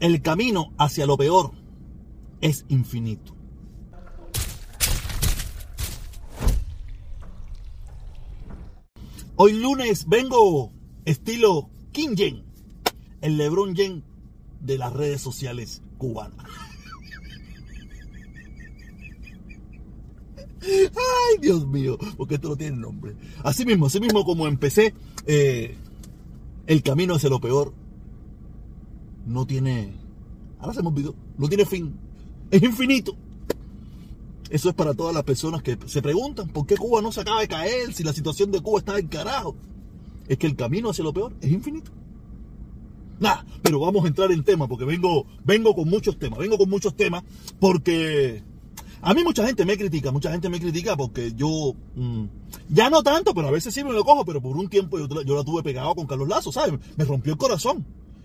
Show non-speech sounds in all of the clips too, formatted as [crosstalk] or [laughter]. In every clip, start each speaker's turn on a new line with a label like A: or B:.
A: El camino hacia lo peor es infinito. Hoy lunes vengo estilo King Jen, el Lebron Jen de las redes sociales cubanas. Ay, Dios mío, porque esto no tiene nombre. Así mismo, así mismo como empecé, eh, el camino hacia lo peor no tiene, ahora se me no tiene fin, es infinito. Eso es para todas las personas que se preguntan por qué Cuba no se acaba de caer, si la situación de Cuba está en carajo. Es que el camino hacia lo peor es infinito. Nada, pero vamos a entrar en tema porque vengo, vengo con muchos temas, vengo con muchos temas porque a mí mucha gente me critica, mucha gente me critica porque yo, mm, ya no tanto, pero a veces sí me lo cojo, pero por un tiempo yo, yo la tuve pegado con Carlos Lazo, ¿sabes? Me rompió el corazón.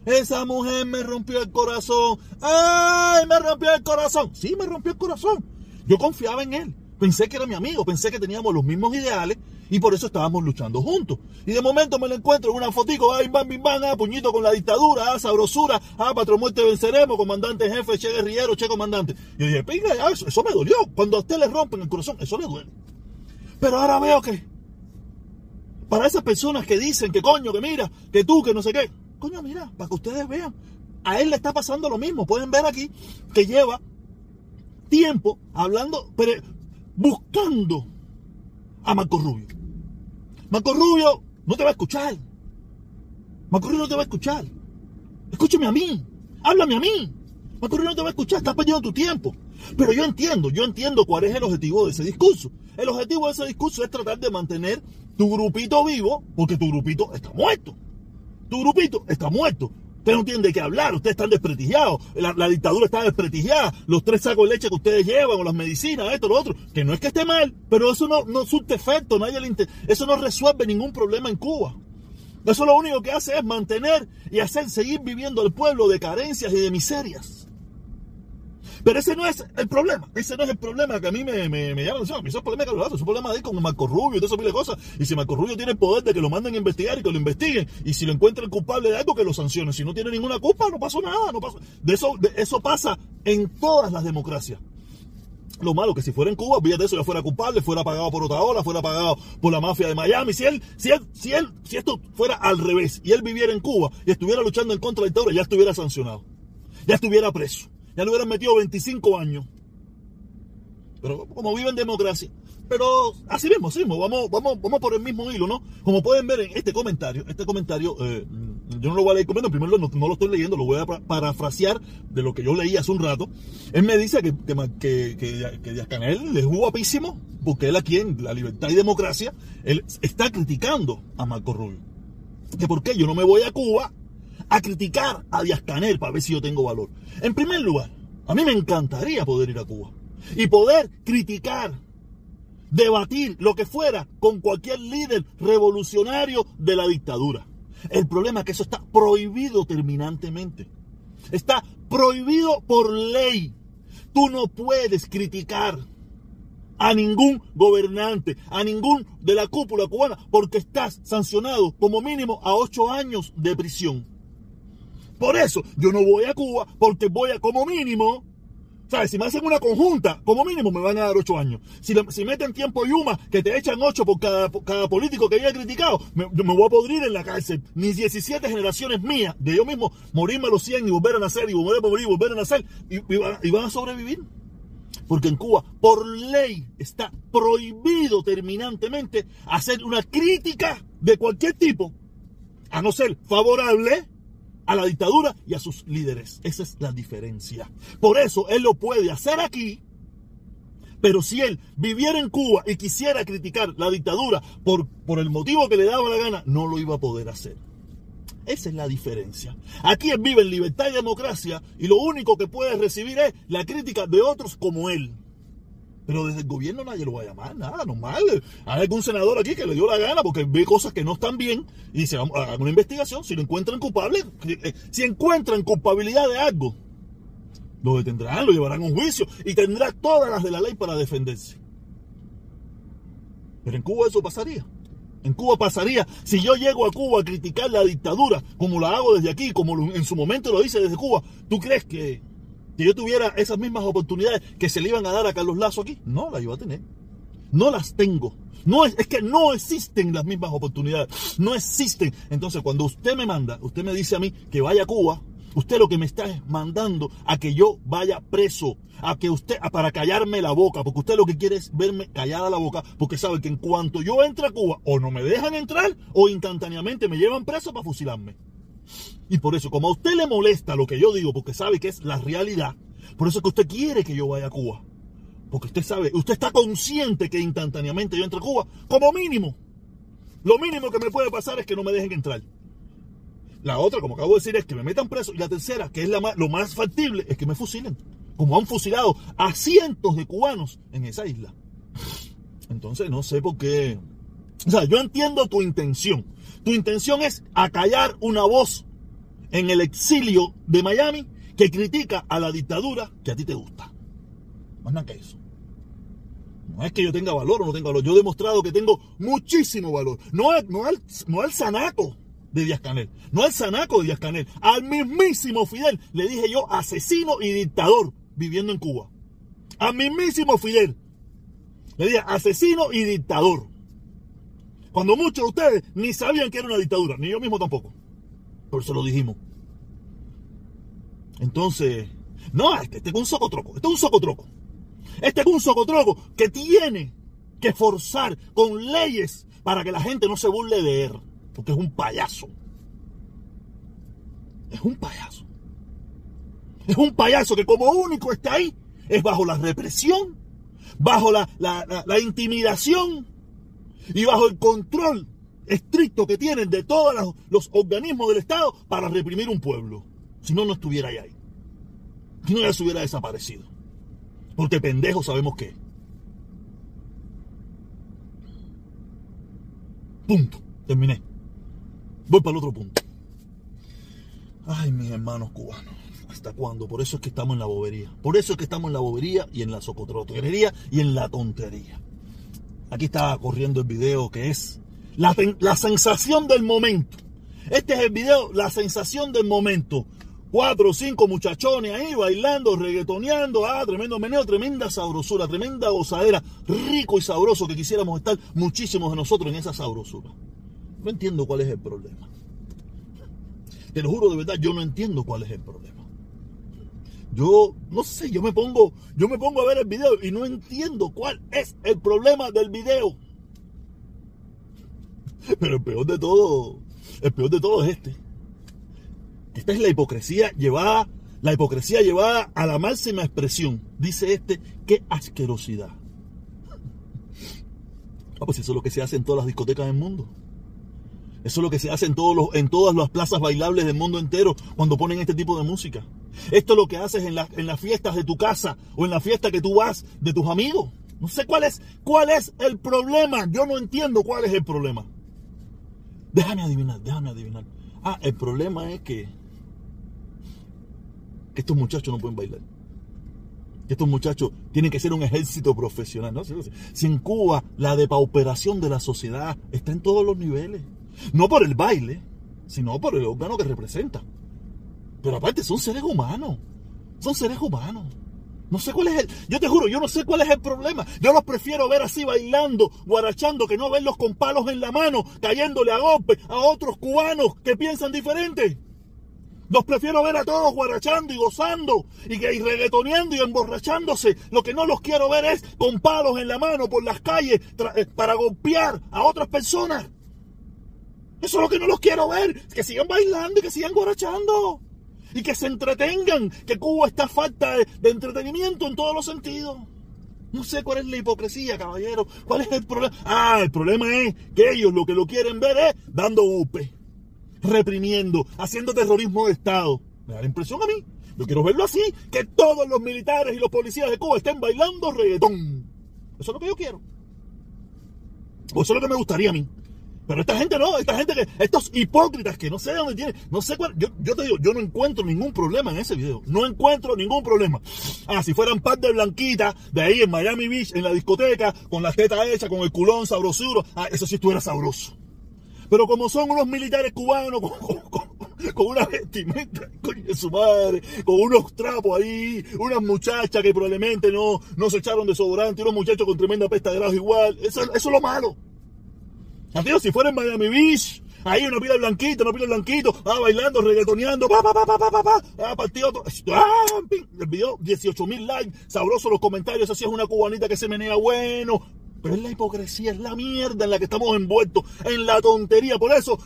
A: Esa mujer me rompió el corazón. ¡Ay, me rompió el corazón! Sí, me rompió el corazón. Yo confiaba en él. Pensé que era mi amigo, pensé que teníamos los mismos ideales y por eso estábamos luchando juntos. Y de momento me lo encuentro en una fotico, ay, bam, bim, bam, ah, puñito con la dictadura, ah, sabrosura, ah, patrón muerte venceremos, comandante jefe, che guerrillero, che comandante. Yo dije, pinga, eso, eso me dolió. Cuando a usted le rompen el corazón, eso le duele. Pero ahora veo que, para esas personas que dicen que coño, que mira, que tú, que no sé qué, coño, mira, para que ustedes vean, a él le está pasando lo mismo. Pueden ver aquí que lleva tiempo hablando, pero buscando a Marco Rubio. Marco Rubio no te va a escuchar. Marco Rubio no te va a escuchar. Escúchame a mí. Háblame a mí. Marco Rubio no te va a escuchar. Estás perdiendo tu tiempo. Pero yo entiendo, yo entiendo cuál es el objetivo de ese discurso. El objetivo de ese discurso es tratar de mantener tu grupito vivo, porque tu grupito está muerto. Tu grupito está muerto. Usted no tiene de qué hablar, ustedes están desprestigiados, la, dictadura está desprestigiada, los tres sacos de leche que ustedes llevan, o las medicinas, esto, lo otro, que no es que esté mal, pero eso no, no un efecto, nadie le eso no resuelve ningún problema en Cuba. Eso lo único que hace es mantener y hacer seguir viviendo el pueblo de carencias y de miserias. Pero ese no es el problema. Ese no es el problema que a mí me, me, me llama la atención. Ese es el problema lo hace. Es un problema de ir con Marco Rubio y todo eso de cosas. Y si Marco Rubio tiene el poder de que lo manden a investigar y que lo investiguen. Y si lo encuentran culpable de algo, que lo sancionen. Si no tiene ninguna culpa, no pasó nada. No pasó. De eso, de eso pasa en todas las democracias. Lo malo que si fuera en Cuba, de eso, ya fuera culpable, fuera pagado por otra ola, fuera pagado por la mafia de Miami. Si él, si él, si él, si esto fuera al revés y él viviera en Cuba y estuviera luchando en contra de la dictadura, ya estuviera sancionado. Ya estuviera preso ya le hubieran metido 25 años. Pero como vive en democracia. Pero así mismo, así mismo, vamos, vamos, vamos por el mismo hilo, ¿no? Como pueden ver en este comentario, este comentario, eh, yo no lo voy a leer completo, primero no, lo estoy leyendo, lo voy a parafrasear de lo que yo leí hace un rato. Él me dice que, que, que, que Díaz Canel es guapísimo, porque él aquí en La Libertad y Democracia, él está criticando a Marco Rubio. Que por qué yo no me voy a Cuba a criticar a Díaz Canel para ver si yo tengo valor. En primer lugar, a mí me encantaría poder ir a Cuba y poder criticar, debatir lo que fuera con cualquier líder revolucionario de la dictadura. El problema es que eso está prohibido terminantemente. Está prohibido por ley. Tú no puedes criticar a ningún gobernante, a ningún de la cúpula cubana, porque estás sancionado como mínimo a ocho años de prisión. Por eso yo no voy a Cuba porque voy a como mínimo, ¿sabes? Si me hacen una conjunta, como mínimo me van a dar ocho años. Si, meten tiempo Yuma, que te echan ocho por cada, político que haya criticado, me, me voy a podrir en la cárcel. Mis 17 generaciones mías, de yo mismo, morirme a los 100 y volver a nacer, y volver a morir volver a nacer, y van a sobrevivir. Porque en Cuba, por ley, está prohibido terminantemente hacer una crítica de cualquier tipo, a no ser favorable a la dictadura y a sus líderes. Esa es la diferencia. Por eso él lo puede hacer aquí, pero si él viviera en Cuba y quisiera criticar la dictadura por, por el motivo que le daba la gana, no lo iba a poder hacer. Esa es la diferencia. Aquí él vive en libertad y democracia y lo único que puede recibir es la crítica de otros como él. Pero desde el gobierno nadie lo va a llamar, nada, normal. Hay algún senador aquí que le dio la gana porque ve cosas que no están bien y dice, vamos, hagan una investigación. Si lo encuentran culpable, eh, si encuentran culpabilidad de algo, lo detendrán, lo llevarán a un juicio y tendrá todas las de la ley para defenderse. Pero en Cuba eso pasaría. En Cuba pasaría si yo llego a Cuba a criticar la dictadura, como la hago desde aquí, como en su momento lo hice desde Cuba. ¿Tú crees que, que yo tuviera esas mismas oportunidades que se le iban a dar a Carlos Lazo aquí? No, las iba a tener. No las tengo. No es, es que no existen las mismas oportunidades. No existen. Entonces, cuando usted me manda, usted me dice a mí que vaya a Cuba, Usted lo que me está es mandando a que yo vaya preso, a que usted, para callarme la boca, porque usted lo que quiere es verme callada la boca, porque sabe que en cuanto yo entre a Cuba, o no me dejan entrar, o instantáneamente me llevan preso para fusilarme. Y por eso, como a usted le molesta lo que yo digo, porque sabe que es la realidad, por eso es que usted quiere que yo vaya a Cuba. Porque usted sabe, usted está consciente que instantáneamente yo entre a Cuba, como mínimo. Lo mínimo que me puede pasar es que no me dejen entrar. La otra, como acabo de decir, es que me metan preso. Y la tercera, que es la lo más factible, es que me fusilen. Como han fusilado a cientos de cubanos en esa isla. Entonces no sé por qué. O sea, yo entiendo tu intención. Tu intención es acallar una voz en el exilio de Miami que critica a la dictadura que a ti te gusta. Más nada que eso. No es que yo tenga valor o no tenga valor. Yo he demostrado que tengo muchísimo valor. No, no, al, no al sanaco de Díaz Canel. No al Zanaco de Díaz Canel. Al mismísimo Fidel le dije yo asesino y dictador viviendo en Cuba. Al mismísimo Fidel. Le dije asesino y dictador. Cuando muchos de ustedes ni sabían que era una dictadura, ni yo mismo tampoco. Por eso lo dijimos. Entonces, no, este, este es un socotroco. Este es un socotroco. Este es un socotroco que tiene que forzar con leyes para que la gente no se burle de él porque es un payaso. Es un payaso. Es un payaso que como único está ahí es bajo la represión, bajo la, intimidación y bajo el control estricto que tienen de todos los, organismos del Estado para reprimir un pueblo. Si no, no estuviera ahí. Si no, ya se hubiera desaparecido. Porque pendejos sabemos qué. Punto. Terminé. Voy para el otro punto. Ay, mis hermanos cubanos. ¿Hasta cuándo? Por eso es que estamos en la bobería. Por eso es que estamos en la bobería y en la socotrotería y en la tontería. Aquí está corriendo el video que es la, la sensación del momento. Este es el video, la sensación del momento. Cuatro o cinco muchachones ahí bailando, reggaetoneando. Ah, tremendo meneo, tremenda sabrosura, tremenda gozadera. Rico y sabroso que quisiéramos estar muchísimos de nosotros en esa sabrosura. No entiendo cuál es el problema. Te lo juro de verdad, yo no entiendo cuál es el problema. Yo no sé, yo me pongo, yo me pongo a ver el video y no entiendo cuál es el problema del video. Pero el peor de todo, el peor de todo es este. Esta es la hipocresía llevada, la hipocresía llevada a la máxima expresión. Dice este, qué asquerosidad. [laughs] Ah, pues eso es lo que se hace en todas las discotecas del mundo. Eso es lo que se hace en, todos los, en todas las plazas bailables del mundo entero cuando ponen este tipo de música. Esto es lo que haces en, en las fiestas de tu casa o en la fiesta que tú vas de tus amigos. No sé cuál es, cuál es el problema. Yo no entiendo cuál es el problema. Déjame adivinar, déjame adivinar. Ah, el problema es que, que estos muchachos no pueden bailar. Que estos muchachos tienen que ser un ejército profesional. ¿no? Si en Cuba la depauperación de la sociedad está en todos los niveles. No por el baile, sino por el órgano que representa. Pero aparte, son seres humanos. Son seres humanos. No sé cuál es el. Yo te juro, yo no sé cuál es el problema. Yo los prefiero ver así bailando, guarachando, que no verlos con palos en la mano, cayéndole a golpe a otros cubanos que piensan diferente. Los prefiero ver a todos guarachando y gozando y, y reggaetoneando y emborrachándose. Lo que no los quiero ver es con palos en la mano por las calles eh, para golpear a otras personas. Eso es lo que no los quiero ver. Que sigan bailando y que sigan guarachando. Y que se entretengan. Que Cuba está falta de, entretenimiento en todos los sentidos. No sé cuál es la hipocresía, caballero. ¿Cuál es el problema? Ah, el problema es que ellos lo que lo quieren ver es dando golpe, reprimiendo, haciendo terrorismo de Estado. Me da la impresión a mí. Yo quiero verlo así, que todos los militares y los policías de Cuba estén bailando reggaetón. Eso es lo que yo quiero. O eso es lo que me gustaría a mí Pero esta gente no, esta gente que, estos hipócritas que no sé dónde tienen, no sé cuál, yo, yo te digo, yo no encuentro ningún problema en ese video, no encuentro ningún problema. Ah, si fueran par de blanquitas de ahí en Miami Beach, en la discoteca, con las tetas hechas, con el culón sabrosuro, ah, eso sí estuviera sabroso. Pero como son unos militares cubanos con, una vestimenta, de su madre, con unos trapos ahí, unas muchachas que probablemente no, no se echaron desodorante, unos muchachos con tremenda pesta de grado igual, eso, eso es lo malo. Adiós, si fuera en Miami Beach, ahí una pila blanquita, una pila blanquito, ah, bailando, reggaetoneando, pa, pa, pa, pa, pa, pa, pa, ah, partido, ah, el video, 18 mil likes, sabroso los comentarios, así es una cubanita que se menea bueno, pero es la hipocresía, es la mierda en la que estamos envueltos, en la tontería, por eso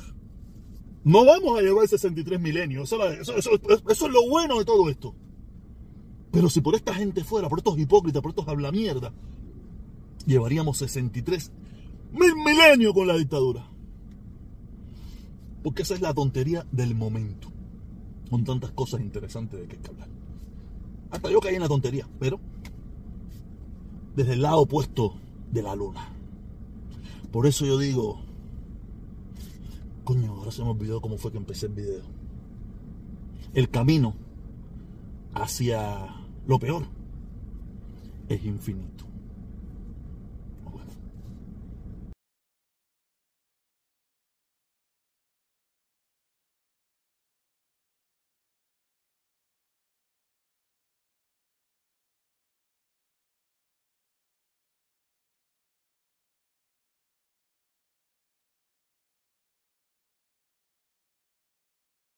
A: no vamos a llevar 63 milenios, eso, eso es lo bueno de todo esto. Pero si por esta gente fuera, por estos hipócritas, por estos habla mierda, llevaríamos 63 mil milenios con la dictadura. Porque esa es la tontería del momento. Con tantas cosas interesantes de que hablar. Hasta yo caí en la tontería, pero desde el lado opuesto de la luna. Por eso yo digo, coño, ahora se me olvidó cómo fue que empecé el video. El camino hacia lo peor es infinito.